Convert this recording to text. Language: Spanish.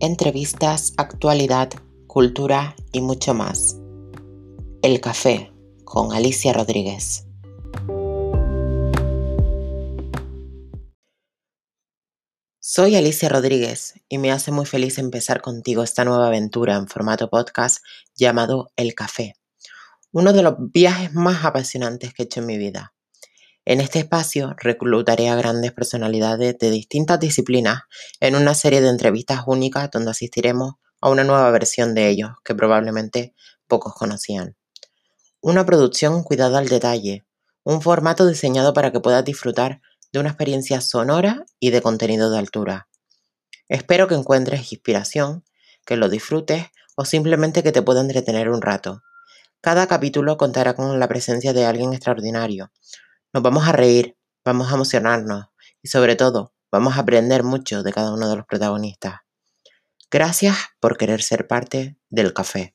entrevistas, actualidad, cultura y mucho más. El café con Alicia Rodríguez. Soy Alicia Rodríguez y me hace muy feliz empezar contigo esta nueva aventura en formato podcast llamado El Café, uno de los viajes más apasionantes que he hecho en mi vida. En este espacio reclutaré a grandes personalidades de distintas disciplinas en una serie de entrevistas únicas donde asistiremos a una nueva versión de ellos que probablemente pocos conocían. Una producción cuidada al detalle, un formato diseñado para que puedas disfrutar de una experiencia sonora y de contenido de altura. Espero que encuentres inspiración, que lo disfrutes o simplemente que te pueda entretener un rato. Cada capítulo contará con la presencia de alguien extraordinario, nos vamos a reír, vamos a emocionarnos y sobre todo vamos a aprender mucho de cada uno de los protagonistas. Gracias por querer ser parte del café.